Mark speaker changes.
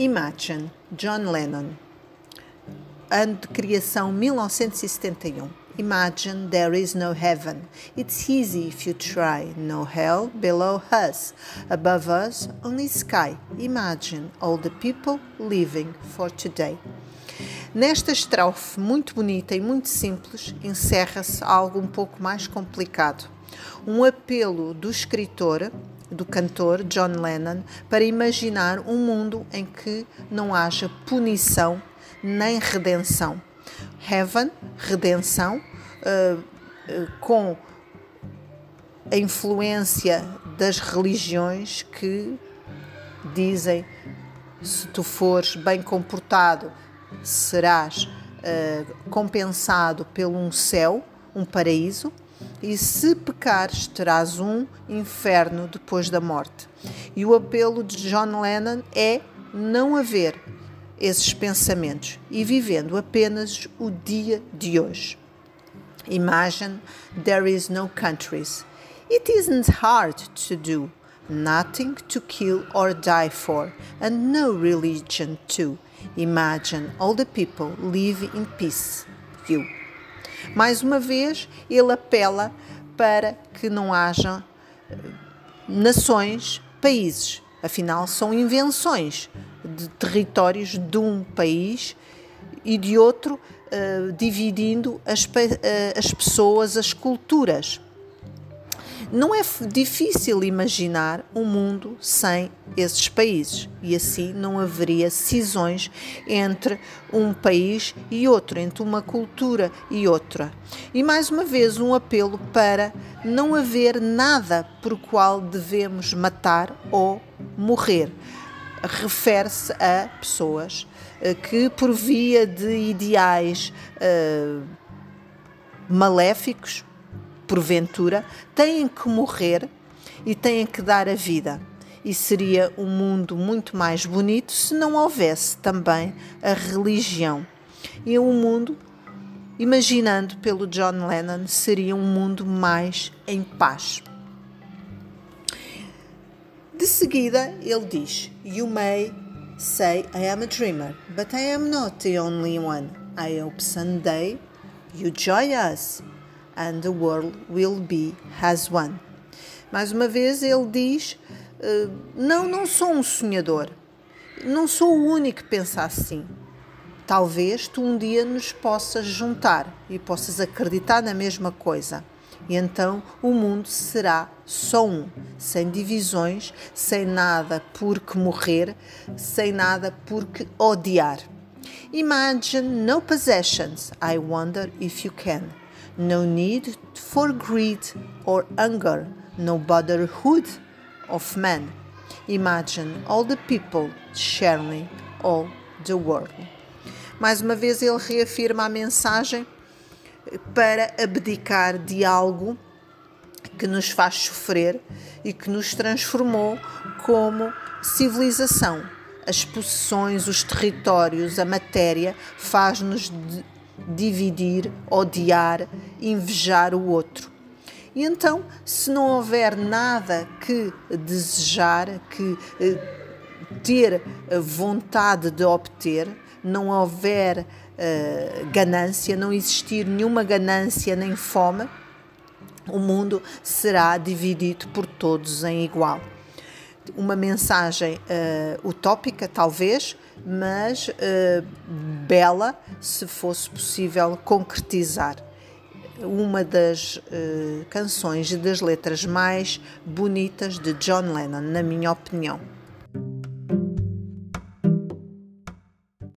Speaker 1: Imagine, John Lennon. Ano de criação 1971. Imagine there is no heaven. It's easy if you try. No hell below us. Above us, only sky. Imagine all the people living for today. Nesta estrofe muito bonita e muito simples, encerra-se algo um pouco mais complicado. Um apelo do escritor do cantor John Lennon para imaginar um mundo em que não haja punição nem redenção. Heaven, redenção, uh, uh, com a influência das religiões que dizem se tu fores bem comportado serás uh, compensado pelo um céu, um paraíso, e se pecares, terás um inferno depois da morte. E o apelo de John Lennon é não haver esses pensamentos e vivendo apenas o dia de hoje. Imagine there is no countries. It isn't hard to do. Nothing to kill or die for, and no religion too. Imagine all the people live in peace. You. Mais uma vez, ele apela para que não haja eh, nações, países. Afinal, são invenções de territórios de um país e de outro, uh, dividindo as, uh, as pessoas, as culturas. Não é difícil imaginar um mundo sem esses países e assim não haveria cisões entre um país e outro, entre uma cultura e outra. E mais uma vez, um apelo para não haver nada por qual devemos matar ou morrer. Refere-se a pessoas eh, que, por via de ideais uh, maléficos, porventura, têm que morrer e têm que dar a vida. E seria um mundo muito mais bonito se não houvesse também a religião. E um mundo, imaginando pelo John Lennon, seria um mundo mais em paz. De seguida, ele diz: You may say I am a dreamer, but I am not the only one. I hope someday you join us and the world will be as one. Mais uma vez ele diz: uh, Não, não sou um sonhador. Não sou o único que pensa assim. Talvez tu um dia nos possas juntar e possas acreditar na mesma coisa. E então o mundo será só um, sem divisões, sem nada por que morrer, sem nada por que odiar. Imagine no possessions. I wonder if you can no need for greed or anger, no brotherhood of man. Imagine all the people sharing all the world. Mais uma vez, ele reafirma a mensagem para abdicar de algo que nos faz sofrer e que nos transformou como civilização. As possessões, os territórios, a matéria faz-nos dividir, odiar, invejar o outro. E então, se não houver nada que desejar, que eh, ter vontade de obter, não houver eh, ganância, não existir nenhuma ganância nem fome, o mundo será dividido por todos em igual. Uma mensagem uh, utópica, talvez, mas uh, bela, se fosse possível concretizar. Uma das uh, canções e das letras mais bonitas de John Lennon, na minha opinião.